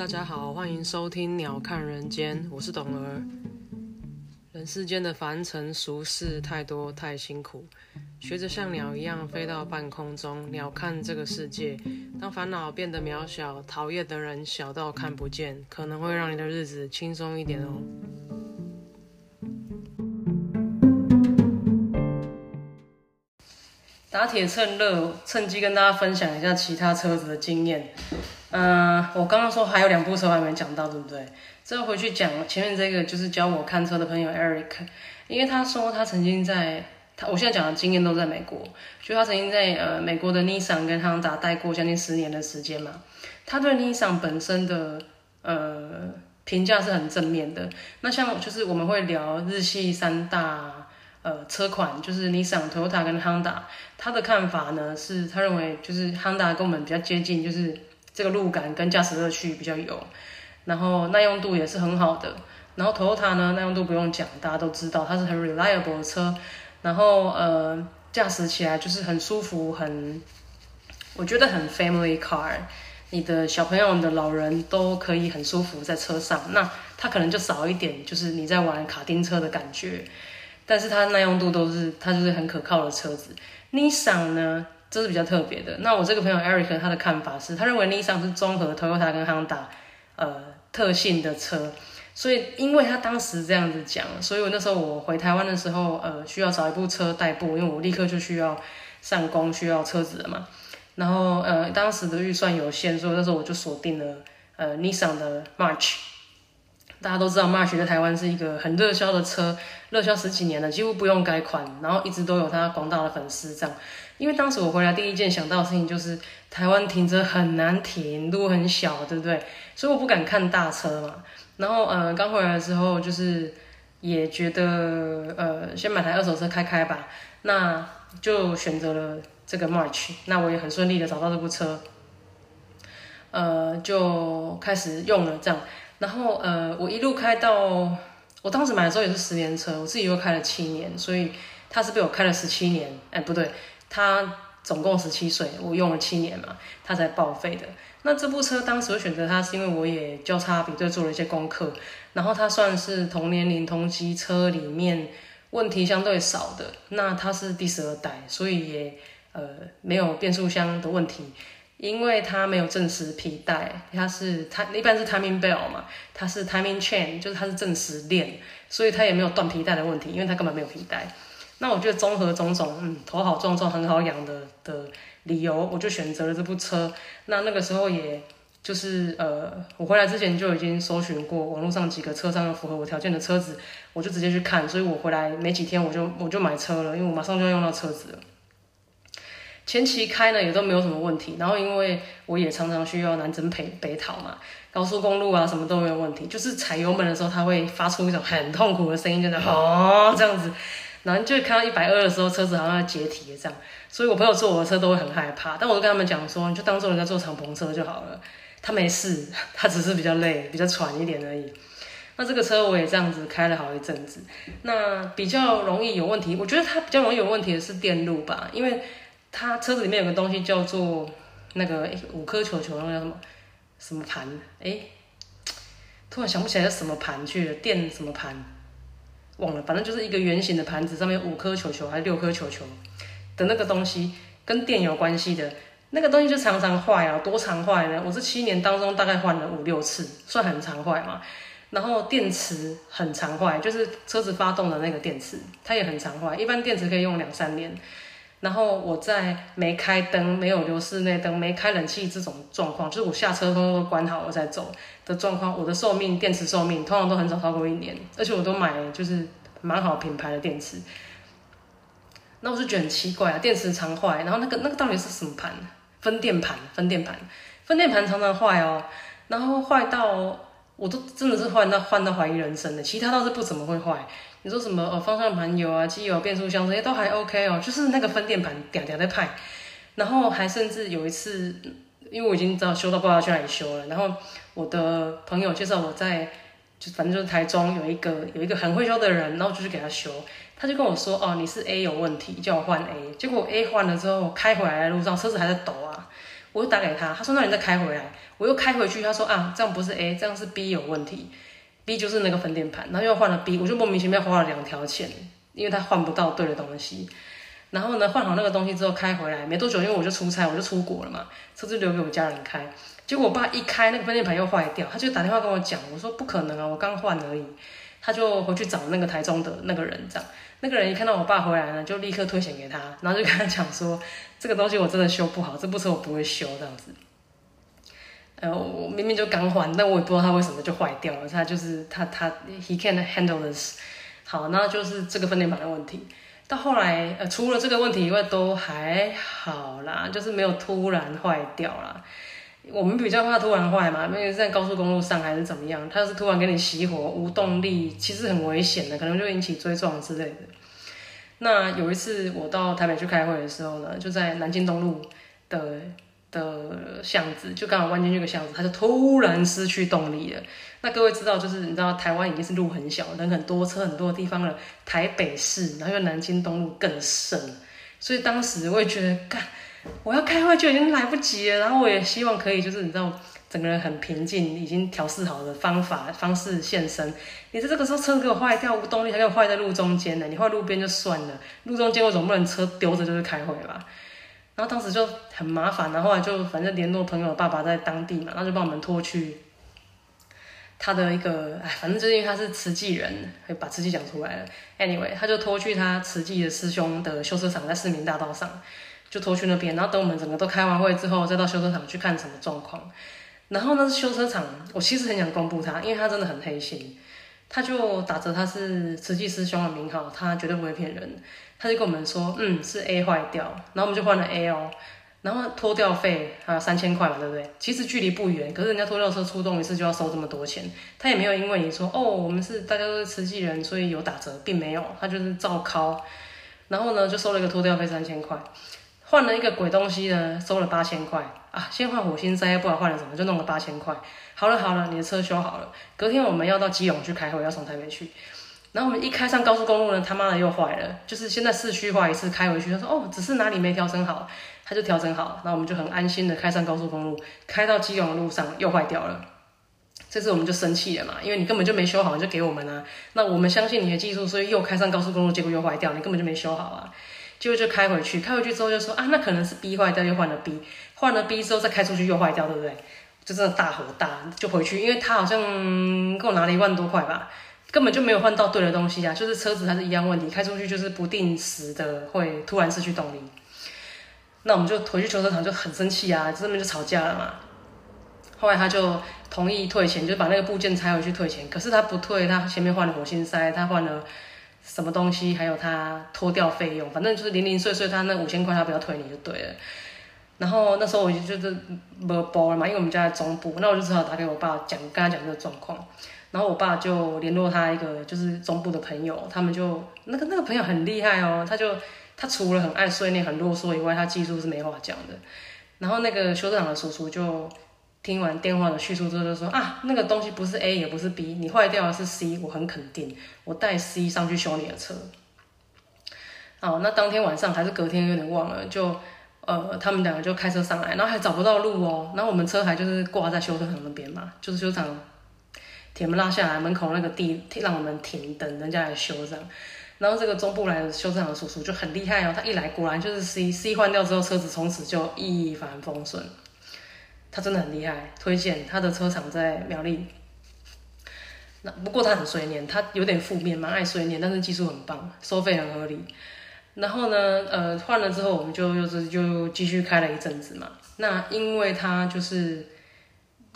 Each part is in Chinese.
大家好，欢迎收听《鸟看人间》，我是董儿。人世间的凡尘俗事太多太辛苦，学着像鸟一样飞到半空中，鸟看这个世界。当烦恼变得渺小，讨厌的人小到看不见，可能会让你的日子轻松一点哦。打铁趁热，趁机跟大家分享一下其他车子的经验。嗯，我刚刚说还有两部车还没讲到，对不对？这回去讲前面这个，就是教我看车的朋友 Eric，因为他说他曾经在他我现在讲的经验都在美国，就他曾经在呃美国的 Nissan 跟 Honda 待过将近十年的时间嘛。他对 Nissan 本身的呃评价是很正面的。那像就是我们会聊日系三大呃车款，就是 Nissan、Toyota 跟 Honda，他的看法呢是他认为就是 Honda 跟我们比较接近，就是。这个路感跟驾驶乐趣比较有，然后耐用度也是很好的。然后 Toyota 呢，耐用度不用讲，大家都知道它是很 reliable 的车。然后呃，驾驶起来就是很舒服，很我觉得很 family car。你的小朋友、你的老人都可以很舒服在车上。那它可能就少一点，就是你在玩卡丁车的感觉。但是它耐用度都是，它就是很可靠的车子。Nissan 呢？这是比较特别的。那我这个朋友 Eric 他的看法是，他认为 Nissan 是综合 Toyota 跟 Honda 呃特性的车，所以因为他当时这样子讲，所以我那时候我回台湾的时候，呃，需要找一部车代步，因为我立刻就需要上工，需要车子了嘛。然后呃，当时的预算有限，所以那时候我就锁定了呃 Nissan 的 March。大家都知道 March 在台湾是一个很热销的车，热销十几年了，几乎不用改款，然后一直都有他广大的粉丝这样。因为当时我回来第一件想到的事情就是台湾停车很难停，路很小，对不对？所以我不敢看大车嘛。然后呃，刚回来的时候就是也觉得呃，先买台二手车开开吧。那就选择了这个 March。那我也很顺利的找到这部车，呃，就开始用了这样。然后呃，我一路开到我当时买的时候也是十年车，我自己又开了七年，所以它是被我开了十七年。哎，不对。他总共十七岁，我用了七年嘛，他才报废的。那这部车当时选择它，是因为我也交叉比对做了一些功课，然后它算是同年龄同级车里面问题相对少的。那它是第十二代，所以也呃没有变速箱的问题，因为它没有正时皮带，它是它一般是 timing belt 嘛，它是 timing chain，就是它是正时链，所以它也没有断皮带的问题，因为它根本没有皮带。那我觉得综合种种，嗯，头好壮壮，很好养的的理由，我就选择了这部车。那那个时候，也就是呃，我回来之前就已经搜寻过网络上几个车商有符合我条件的车子，我就直接去看。所以我回来没几天，我就我就买车了，因为我马上就要用到车子了。前期开呢也都没有什么问题，然后因为我也常常需要南征北北讨嘛，高速公路啊什么都没有问题，就是踩油门的时候，它会发出一种很痛苦的声音，就是哦这样子。然后就看到一百二的时候，车子好像要解体这样，所以我朋友坐我的车都会很害怕。但我都跟他们讲说，你就当做人家坐敞篷车就好了，他没事，他只是比较累，比较喘一点而已。那这个车我也这样子开了好一阵子，那比较容易有问题，我觉得它比较容易有问题的是电路吧，因为它车子里面有个东西叫做那个五颗球球，那个叫什么什么盘？哎，突然想不起来是什么盘去了，电什么盘？忘了，反正就是一个圆形的盘子，上面五颗球球还是六颗球球的那个东西，跟电有关系的那个东西就常常坏啊，多常坏呢？我这七年当中大概换了五六次，算很常坏嘛。然后电池很常坏，就是车子发动的那个电池，它也很常坏。一般电池可以用两三年。然后我在没开灯、没有留室内灯、没开冷气这种状况，就是我下车通通都关好我再走的状况，我的寿命电池寿命通常都很少超过一年，而且我都买就是蛮好品牌的电池。那我就觉得很奇怪啊，电池常坏，然后那个那个到底是什么盘？分电盘，分电盘，分电盘常常坏哦，然后坏到我都真的是换到换到怀疑人生的，其他倒是不怎么会坏。你说什么？呃，方向盘有啊，机油、变速箱这些都还 OK 哦，就是那个分电盘嗲嗲在派，然后还甚至有一次，因为我已经知道修到不知道去哪里修了，然后我的朋友介绍我在，就反正就是台中有一个有一个很会修的人，然后就去给他修，他就跟我说，哦，你是 A 有问题，叫我换 A，结果 A 换了之后开回来的路上车子还在抖啊，我就打给他，他说那你再开回来，我又开回去，他说啊这样不是 A，这样是 B 有问题，B 就是那个分电盘，然后又换了 B，我就莫名其妙花了两条钱，因为他换不到对的东西。然后呢，换好那个东西之后开回来没多久，因为我就出差，我就出国了嘛，车子留给我家人开。结果我爸一开那个分电盘又坏掉，他就打电话跟我讲，我说不可能啊，我刚换而已。他就回去找那个台中的那个人，这样那个人一看到我爸回来呢，就立刻推钱给他，然后就跟他讲说，这个东西我真的修不好，这部车我不会修这样子。呃，我明明就刚换，但我也不知道他为什么就坏掉了，他就是他他 he can't handle this。好，那就是这个分电盘的问题。到后来，呃，除了这个问题以外，都还好啦，就是没有突然坏掉啦。我们比较怕突然坏嘛，因为在高速公路上还是怎么样，它是突然给你熄火无动力，其实很危险的，可能就引起追撞之类的。那有一次我到台北去开会的时候呢，就在南京东路的。的巷子就刚好弯进去个巷子，它就突然失去动力了。那各位知道，就是你知道台湾已经是路很小、人很多、车很多的地方了。台北市，然后又南京东路更甚，所以当时我也觉得，干，我要开会就已经来不及了。然后我也希望可以，就是你知道，整个人很平静，已经调试好的方法方式现身。你在这个时候车给我坏掉，无动力，还给我坏在路中间呢？你坏路边就算了，路中间我总不能车丢着就是开会吧？然后当时就很麻烦，然后来就反正联络朋友爸爸在当地嘛，然后就帮我们拖去他的一个，哎，反正就是因为他是慈济人，会把慈济讲出来了。Anyway，他就拖去他慈济的师兄的修车厂，在市民大道上，就拖去那边。然后等我们整个都开完会之后，再到修车厂去看什么状况。然后呢修车厂，我其实很想公布他，因为他真的很黑心。他就打着他是慈济师兄的名号，他绝对不会骗人。他就跟我们说，嗯，是 A 坏掉，然后我们就换了 A 哦，然后拖吊费还有三千块嘛，对不对？其实距离不远，可是人家拖吊车出动一次就要收这么多钱，他也没有因为你说哦，我们是大家都是慈济人，所以有打折，并没有，他就是照敲，然后呢就收了一个拖吊费三千块，换了一个鬼东西呢，收了八千块啊，先换火星塞，不知道换了什么，就弄了八千块。好了好了，你的车修好了。隔天我们要到基隆去开会，要从台北去。然后我们一开上高速公路呢，他妈的又坏了。就是现在市区化一次开回去，他说哦，只是哪里没调整好，他就调整好。然后我们就很安心的开上高速公路，开到基隆的路上又坏掉了。这次我们就生气了嘛，因为你根本就没修好，你就给我们啊。那我们相信你的技术，所以又开上高速公路，结果又坏掉，你根本就没修好啊。就就开回去，开回去之后就说啊，那可能是 B 坏掉，又换了 B，换了 B 之后再开出去又坏掉，对不对？就真的大火大，就回去，因为他好像给我拿了一万多块吧，根本就没有换到对的东西啊，就是车子还是一样问题，开出去就是不定时的会突然失去动力。那我们就回去修车厂就很生气啊，这边就吵架了嘛。后来他就同意退钱，就把那个部件拆回去退钱，可是他不退，他前面换了火星塞，他换了什么东西，还有他拖掉费用，反正就是零零碎碎，他那五千块他不要退你就对了。然后那时候我就就是没包了嘛，因为我们家在中部，那我就只好打给我爸讲，跟他讲这个状况。然后我爸就联络他一个就是中部的朋友，他们就那个那个朋友很厉害哦，他就他除了很爱碎念、很啰嗦以外，他技术是没话讲的。然后那个修车厂的叔叔就听完电话的叙述之后就说啊，那个东西不是 A 也不是 B，你坏掉的是 C，我很肯定，我带 C 上去修你的车。哦，那当天晚上还是隔天有点忘了就。呃，他们两个就开车上来，然后还找不到路哦，然后我们车还就是挂在修车厂那边嘛，就是修车厂铁门拉下来，门口那个地让我们停等人家来修这样。然后这个中部来的修车厂的叔叔就很厉害哦，他一来果然就是 C C 换掉之后，车子从此就一帆风顺。他真的很厉害，推荐他的车厂在苗栗。那不过他很随念，他有点负面，蛮爱随念，但是技术很棒，收费很合理。然后呢，呃，换了之后，我们就又是就继续开了一阵子嘛。那因为他就是，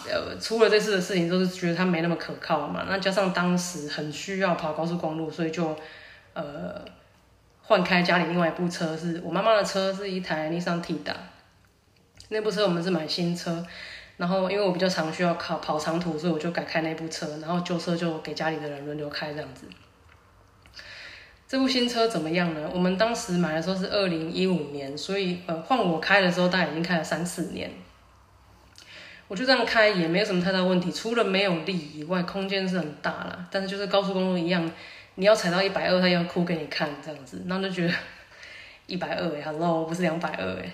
呃，出了这次的事情，就是觉得他没那么可靠嘛。那加上当时很需要跑高速公路，所以就，呃，换开家里另外一部车，是我妈妈的车，是一台尼桑 T 的。那部车我们是买新车，然后因为我比较常需要考跑长途，所以我就改开那部车，然后旧车就给家里的人轮流开这样子。这部新车怎么样呢？我们当时买的时候是二零一五年，所以呃换我开的时候，大概已经开了三四年。我就这样开也没有什么太大问题，除了没有力以外，空间是很大啦。但是就是高速公路一样，你要踩到一百二，它要哭给你看这样子，然后就觉得 一百二哎，Hello，不是两百二哎。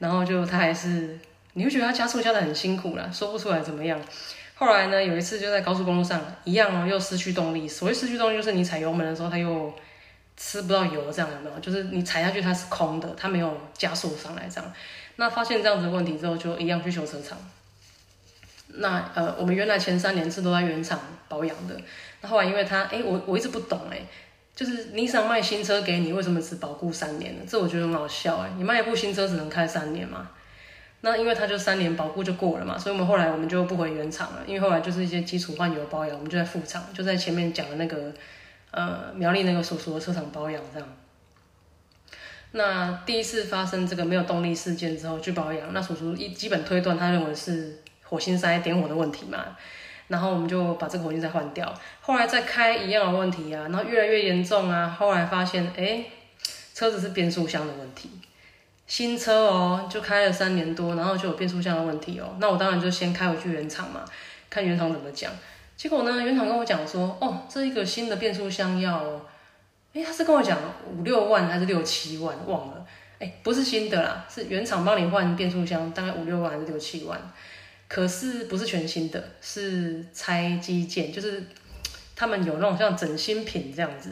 然后就它还是你会觉得它加速加的很辛苦啦，说不出来怎么样。后来呢，有一次就在高速公路上，一样哦，又失去动力。所谓失去动力，就是你踩油门的时候，它又吃不到油，这样有没有？就是你踩下去它是空的，它没有加速上来这样。那发现这样子的问题之后，就一样去修车厂。那呃，我们原来前三年是都在原厂保养的。那后来因为他，哎，我我一直不懂哎，就是你想卖新车给你，为什么只保固三年呢？这我觉得很好笑哎，你卖一部新车只能开三年嘛？那因为他就三年保固就过了嘛，所以我们后来我们就不回原厂了，因为后来就是一些基础换油保养，我们就在副厂，就在前面讲的那个呃苗栗那个叔叔的车厂保养这样。那第一次发生这个没有动力事件之后去保养，那叔叔一基本推断他认为是火星塞点火的问题嘛，然后我们就把这个火星再换掉，后来再开一样的问题啊，然后越来越严重啊，后来发现哎车子是变速箱的问题。新车哦，就开了三年多，然后就有变速箱的问题哦。那我当然就先开回去原厂嘛，看原厂怎么讲。结果呢，原厂跟我讲说，哦，这一个新的变速箱要，哎，他是跟我讲五六万还是六七万，忘了。哎，不是新的啦，是原厂帮你换变速箱，大概五六万还是六七万。可是不是全新的，是拆机件，就是 他们有那种像整新品这样子。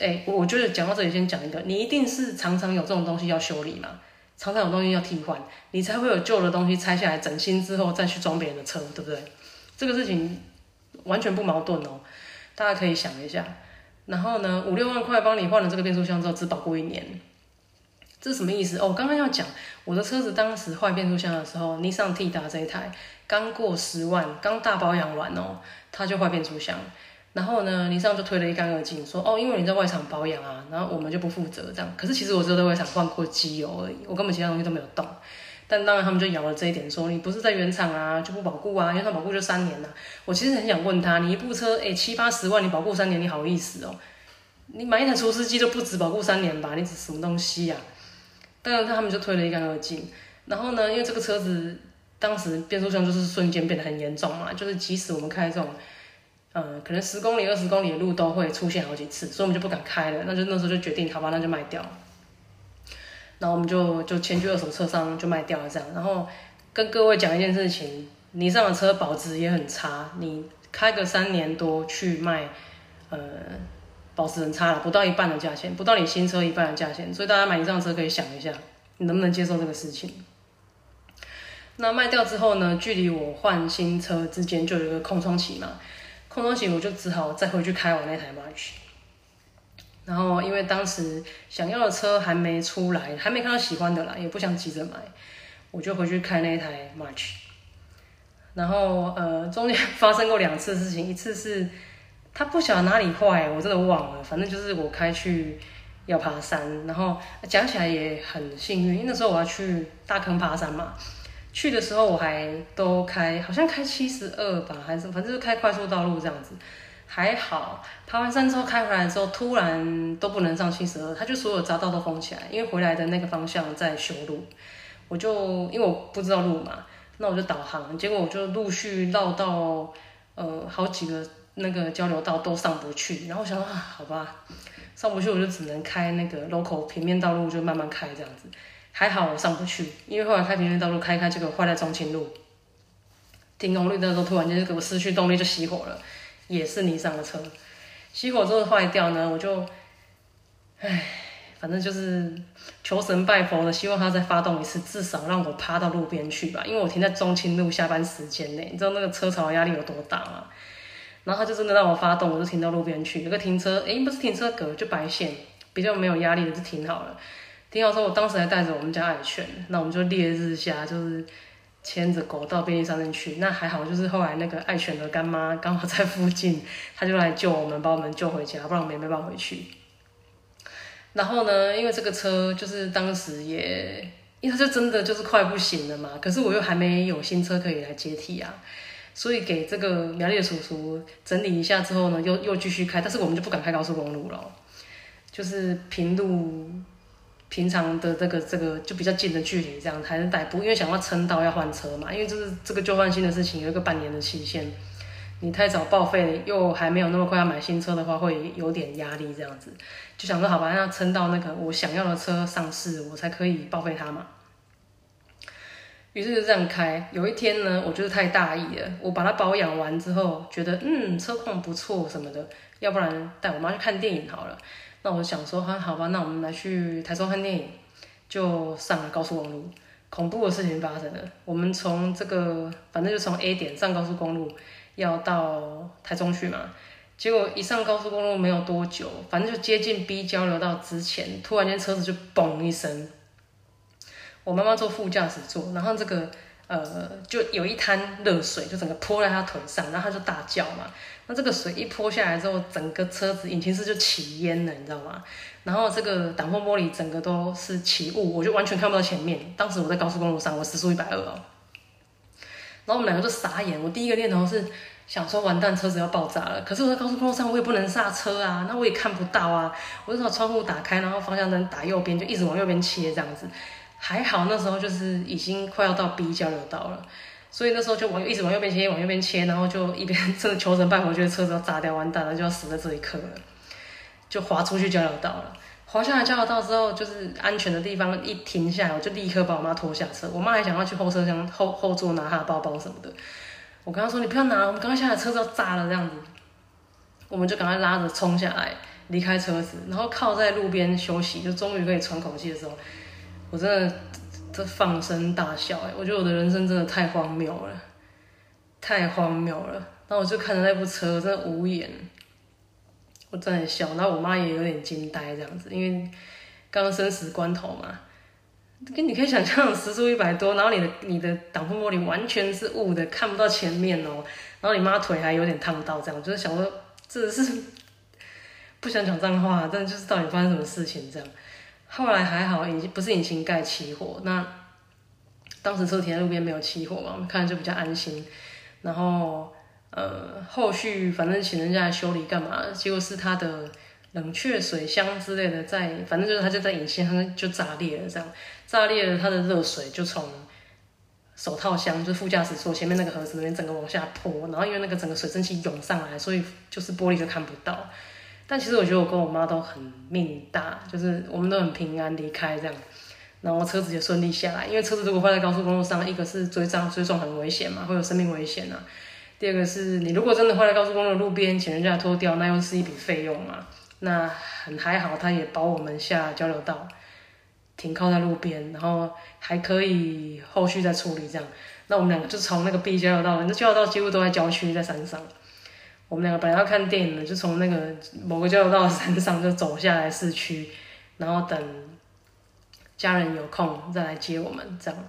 哎，我觉得讲到这里，先讲一个，你一定是常常有这种东西要修理嘛，常常有东西要替换，你才会有旧的东西拆下来整新之后再去装别人的车，对不对？这个事情完全不矛盾哦，大家可以想一下。然后呢，五六万块帮你换了这个变速箱之后，只保固一年，这什么意思？哦，我刚刚要讲，我的车子当时换变速箱的时候，尼桑 T 达这一台刚过十万，刚大保养完哦，它就换变速箱。然后呢，尼桑就推得一干二净，说哦，因为你在外厂保养啊，然后我们就不负责这样。可是其实我只有在外厂换过机油而已，我根本其他东西都没有动。但当然他们就咬了这一点，说你不是在原厂啊，就不保固啊，原厂保固就三年呐。我其实很想问他，你一部车诶七八十万，你保固三年，你好意思哦？你买一台除湿机都不止保固三年吧？你什么东西呀？但是他们就推了一干二净。然后呢，因为这个车子当时变速箱就是瞬间变得很严重嘛，就是即使我们开这种。嗯，可能十公里、二十公里的路都会出现好几次，所以我们就不敢开了。那就那时候就决定，好吧，那就卖掉。然后我们就就迁去二手车商就卖掉了这样。然后跟各位讲一件事情，你上的车保值也很差，你开个三年多去卖，呃，保持很差了，不到一半的价钱，不到你新车一半的价钱。所以大家买你上车可以想一下，你能不能接受这个事情？那卖掉之后呢，距离我换新车之间就有一个空窗期嘛。空窗期，我就只好再回去开我那台 March。然后因为当时想要的车还没出来，还没看到喜欢的啦，也不想急着买，我就回去开那台 March。然后呃，中间 发生过两次事情，一次是他不晓得哪里坏，我真的忘了，反正就是我开去要爬山，然后讲起来也很幸运，因为那时候我要去大坑爬山嘛。去的时候我还都开，好像开七十二吧，还是反正就开快速道路这样子，还好。爬完山之后开回来的时候，突然都不能上七十二，他就所有匝道都封起来，因为回来的那个方向在修路。我就因为我不知道路嘛，那我就导航，结果我就陆续绕到呃好几个那个交流道都上不去，然后我想啊，好吧，上不去我就只能开那个 local 平面道路，就慢慢开这样子。还好我上不去，因为后来开平面道路开开，结果坏在中清路，停红绿灯的时候突然间就给我失去动力就熄火了，也是你上的车，熄火之后坏掉呢，我就，唉，反正就是求神拜佛的，希望它再发动一次，至少让我趴到路边去吧，因为我停在中清路下班时间内，你知道那个车潮压力有多大吗？然后他就真的让我发动，我就停到路边去，有个停车，诶，不是停车格，就白线，比较没有压力的就停好了。停好之后，我当时还带着我们家爱犬，那我们就烈日下，就是牵着狗到便利商店去。那还好，就是后来那个爱犬的干妈刚好在附近，他就来救我们，把我们救回家，不然我们也没办法回去。然后呢，因为这个车就是当时也，因为它就真的就是快不行了嘛。可是我又还没有新车可以来接替啊，所以给这个苗栗叔叔整理一下之后呢，又又继续开，但是我们就不敢开高速公路了，就是平路。平常的这个这个就比较近的距离，这样才能代步，因为想要撑到要换车嘛，因为就是这个旧换新的事情有一个半年的期限，你太早报废又还没有那么快要买新车的话，会有点压力这样子，就想说好吧，那撑到那个我想要的车上市，我才可以报废它嘛。于是就这样开。有一天呢，我就是太大意了，我把它保养完之后，觉得嗯车况不错什么的，要不然带我妈去看电影好了。那我想说，哈好吧，那我们来去台中看电影，就上了高速公路。恐怖的事情发生了，我们从这个反正就从 A 点上高速公路要到台中去嘛。结果一上高速公路没有多久，反正就接近 B 交流道之前，突然间车子就嘣一声。我妈妈坐副驾驶座，然后这个呃就有一滩热水就整个泼在她腿上，然后她就大叫嘛。那这个水一泼下来之后，整个车子引擎室就起烟了，你知道吗？然后这个挡风玻璃整个都是起雾，我就完全看不到前面。当时我在高速公路上，我时速一百二哦。然后我们两个就傻眼，我第一个念头是想说完蛋，车子要爆炸了。可是我在高速公路上，我也不能刹车啊，那我也看不到啊。我就把窗户打开，然后方向灯打右边，就一直往右边切这样子。还好那时候就是已经快要到 B 交流道了，所以那时候就往一直往右边切，往右边切，然后就一边真的求神拜佛，觉得车子要炸掉，完蛋了，就要死在这一刻了，就滑出去交流道了。滑下来交流道之后，就是安全的地方，一停下来，我就立刻把我妈拖下车。我妈还想要去后车厢后后座拿她的包包什么的，我跟她说：“你不要拿，我们刚刚下来车子要炸了这样子。”我们就赶快拉着冲下来，离开车子，然后靠在路边休息，就终于可以喘口气的时候。我真的这放声大笑哎！我觉得我的人生真的太荒谬了，太荒谬了。然后我就看着那部车，我真的无言。我真的笑，然后我妈也有点惊呆这样子，因为刚刚生死关头嘛。跟你可以想象，时速一百多，然后你的你的挡风玻璃完全是雾的，看不到前面哦。然后你妈腿还有点烫到，这样就是想说，这是 不想讲脏话，但就是到底发生什么事情这样。后来还好，引不是引擎盖起火。那当时车停在路边没有起火嘛，我们看就比较安心。然后呃，后续反正请人家修理干嘛？结果是他的冷却水箱之类的在，反正就是他就在引擎上就炸裂了，这样炸裂了，他的热水就从手套箱，就副驾驶座前面那个盒子那边整个往下泼。然后因为那个整个水蒸气涌上来，所以就是玻璃就看不到。但其实我觉得我跟我妈都很命大，就是我们都很平安离开这样，然后车子也顺利下来。因为车子如果坏在高速公路上，一个是追撞追撞很危险嘛，会有生命危险呐。第二个是你如果真的坏在高速公路路边，请人家拖掉，那又是一笔费用嘛。那很还好，他也保我们下交流道，停靠在路边，然后还可以后续再处理这样。那我们两个就从那个 B 交流道，那交流道几乎都在郊区，在山上。我们两个本来要看电影的，就从那个某个交流道山上就走下来市区，然后等家人有空再来接我们这样。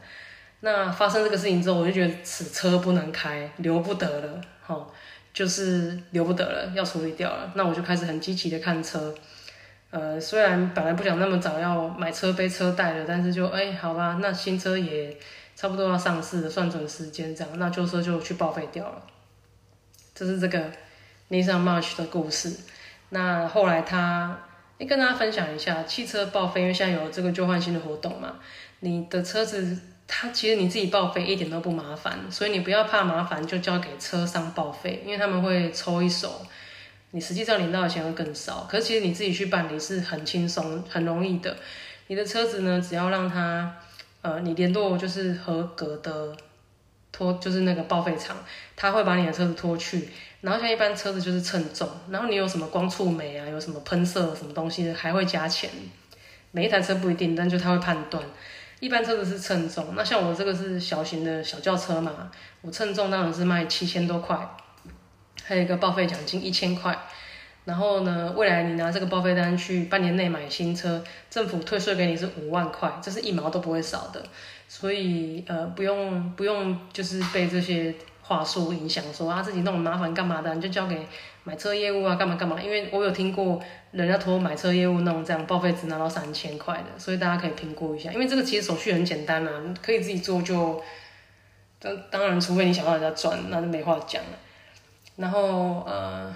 那发生这个事情之后，我就觉得此车不能开，留不得了，吼，就是留不得了，要处理掉了。那我就开始很积极的看车，呃，虽然本来不想那么早要买车背车带了，但是就哎，好吧，那新车也差不多要上市了，算准时间这样，那旧车就去报废掉了。这是这个。Nissan March 的故事，那后来他，你跟大家分享一下汽车报废，因为现在有这个旧换新的活动嘛。你的车子，它其实你自己报废一点都不麻烦，所以你不要怕麻烦，就交给车商报废，因为他们会抽一手，你实际上领到的钱会更少。可是其实你自己去办理是很轻松、很容易的。你的车子呢，只要让它，呃，你联络就是合格的拖，就是那个报废厂，他会把你的车子拖去。然后像一般车子就是称重，然后你有什么光触媒啊，有什么喷射什么东西还会加钱。每一台车不一定，但就他会判断。一般车子是称重，那像我这个是小型的小轿车嘛，我称重当然是卖七千多块，还有一个报废奖金一千块。然后呢，未来你拿这个报废单去半年内买新车，政府退税给你是五万块，这是一毛都不会少的。所以呃，不用不用就是被这些。话术影响说啊，自己弄麻烦干嘛的？你就交给买车业务啊，干嘛干嘛？因为我有听过人家托买车业务弄这样报废只拿到三千块的，所以大家可以评估一下。因为这个其实手续很简单啊，可以自己做就。当当然，除非你想要人家赚，那就没话讲了。然后呃，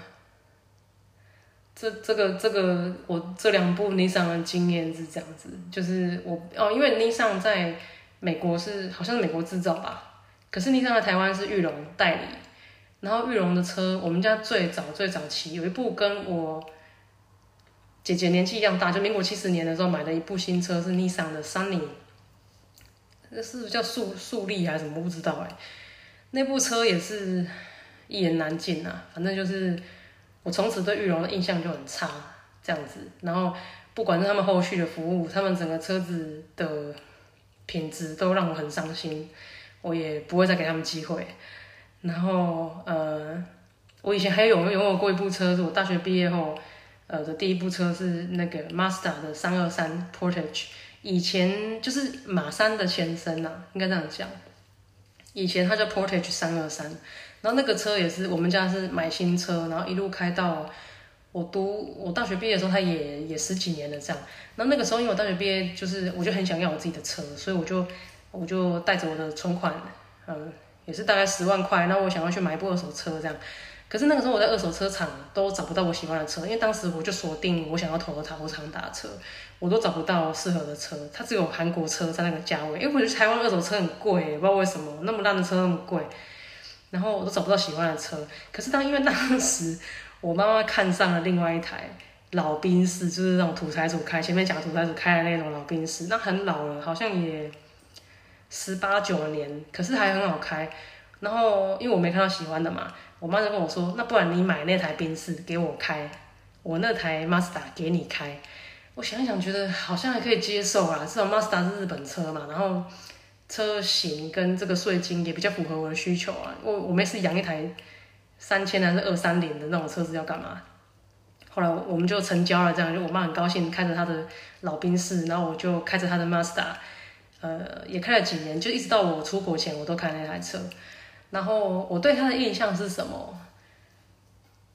这这个这个我这两部 Nissan 的经验是这样子，就是我哦，因为 Nissan 在美国是好像是美国制造吧。可是你上在台湾是玉龙代理，然后玉龙的车，我们家最早最早期有一部跟我姐姐年纪一样大，就民国七十年的时候买的一部新车是尼桑的三菱那是不是叫速速力还是什么？不知道哎。那部车也是一言难尽啊，反正就是我从此对玉龙的印象就很差这样子。然后不管是他们后续的服务，他们整个车子的品质都让我很伤心，我也不会再给他们机会。然后呃，我以前还有拥有过一部车，是我大学毕业后呃的第一部车是那个 Mazda 的三二三 Portage，以前就是马三的前身呐，应该这样讲。以前它叫 Portage 三二三，然后那个车也是我们家是买新车，然后一路开到我读我大学毕业的时候，它也也十几年了这样。然后那个时候因为我大学毕业，就是我就很想要我自己的车，所以我就我就带着我的存款，嗯，也是大概十万块，那我想要去买一部二手车这样。可是那个时候我在二手车厂都找不到我喜欢的车，因为当时我就锁定我想要投的塔或长达车，我都找不到适合的车，它只有韩国车在那个价位，因为我觉得台湾二手车很贵，不知道为什么那么烂的车那么贵，然后我都找不到喜欢的车。可是当因为当时我妈妈看上了另外一台老宾士，就是那种土财主开，前面讲土财主开的那种老宾士，那很老了，好像也十八九年，可是还很好开。然后因为我没看到喜欢的嘛。我妈就跟我说：“那不然你买那台宾士给我开，我那台 Mazda 给你开。”我想一想，觉得好像还可以接受啊，至少 Mazda 是日本车嘛，然后车型跟这个税金也比较符合我的需求啊。我我没事养一台三千还是二三零的那种车子要干嘛？后来我们就成交了，这样就我妈很高兴，开着她的老宾士，然后我就开着她的 Mazda，呃，也开了几年，就一直到我出国前，我都开那台车。然后我对它的印象是什么？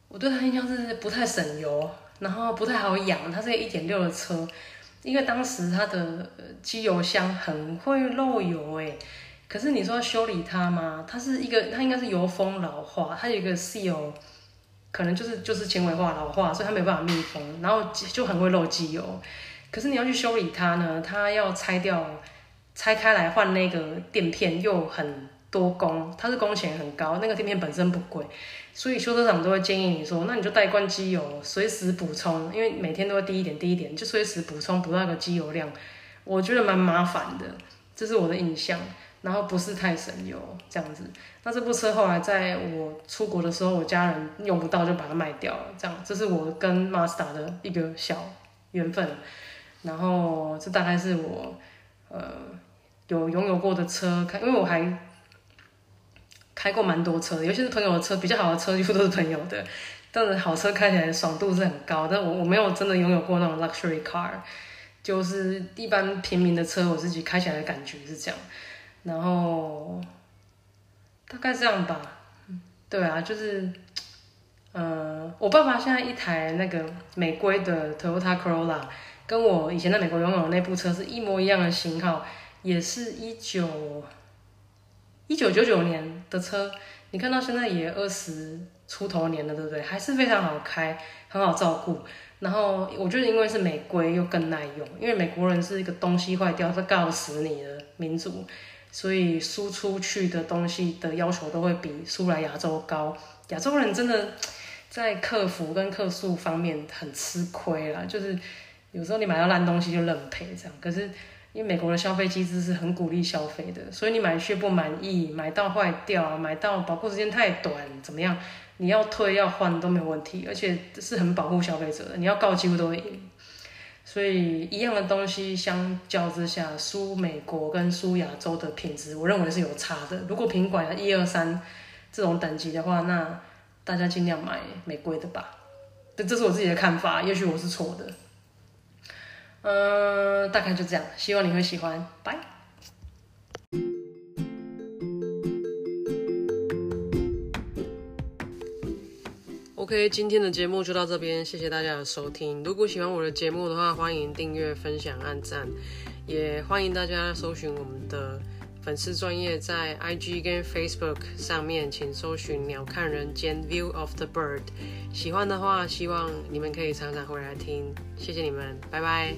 我对它印象是不太省油，然后不太好养。它是一点六的车，因为当时它的机油箱很会漏油诶。可是你说修理它吗？它是一个，它应该是油封老化，它有一个 seal，可能就是就是纤维化老化，所以它没办法密封，然后就很会漏机油。可是你要去修理它呢，它要拆掉，拆开来换那个垫片又很。多工，它是工钱很高，那个垫片本身不贵，所以修车厂都会建议你说，那你就带罐机油，随时补充，因为每天都会滴一点滴一点，就随时补充，补到个机油量，我觉得蛮麻烦的，这是我的印象，然后不是太省油这样子。那这部车后来在我出国的时候，我家人用不到就把它卖掉了，这样，这是我跟 Mazda 的一个小缘分，然后这大概是我呃有拥有过的车开，因为我还。开过蛮多车，尤其是朋友的车，比较好的车几乎都是朋友的。但是好车开起来爽度是很高，但我我没有真的拥有过那种 luxury car，就是一般平民的车，我自己开起来的感觉是这样。然后大概这样吧，对啊，就是，呃，我爸爸现在一台那个美规的 Toyota Corolla，跟我以前在美国拥有的那部车是一模一样的型号，也是一九。一九九九年的车，你看到现在也二十出头年了，对不对？还是非常好开，很好照顾。然后我觉得，因为是美规又更耐用，因为美国人是一个东西坏掉会告死你的民族，所以输出去的东西的要求都会比输来亚洲高。亚洲人真的在客服跟客诉方面很吃亏啦，就是有时候你买到烂东西就认赔这样，可是。因为美国的消费机制是很鼓励消费的，所以你买却不满意，买到坏掉，买到保护时间太短，怎么样？你要退要换都没有问题，而且是很保护消费者的。你要告几乎都会赢。所以一样的东西相较之下，输美国跟输亚洲的品质，我认为是有差的。如果品管一二三这种等级的话，那大家尽量买美规的吧。这这是我自己的看法，也许我是错的。嗯，大概就这样，希望你会喜欢，拜。OK，今天的节目就到这边，谢谢大家的收听。如果喜欢我的节目的话，欢迎订阅、分享、按赞，也欢迎大家搜寻我们的粉丝专业在 IG 跟 Facebook 上面，请搜寻“鸟看人间 View of the Bird”。喜欢的话，希望你们可以常常回来听，谢谢你们，拜拜。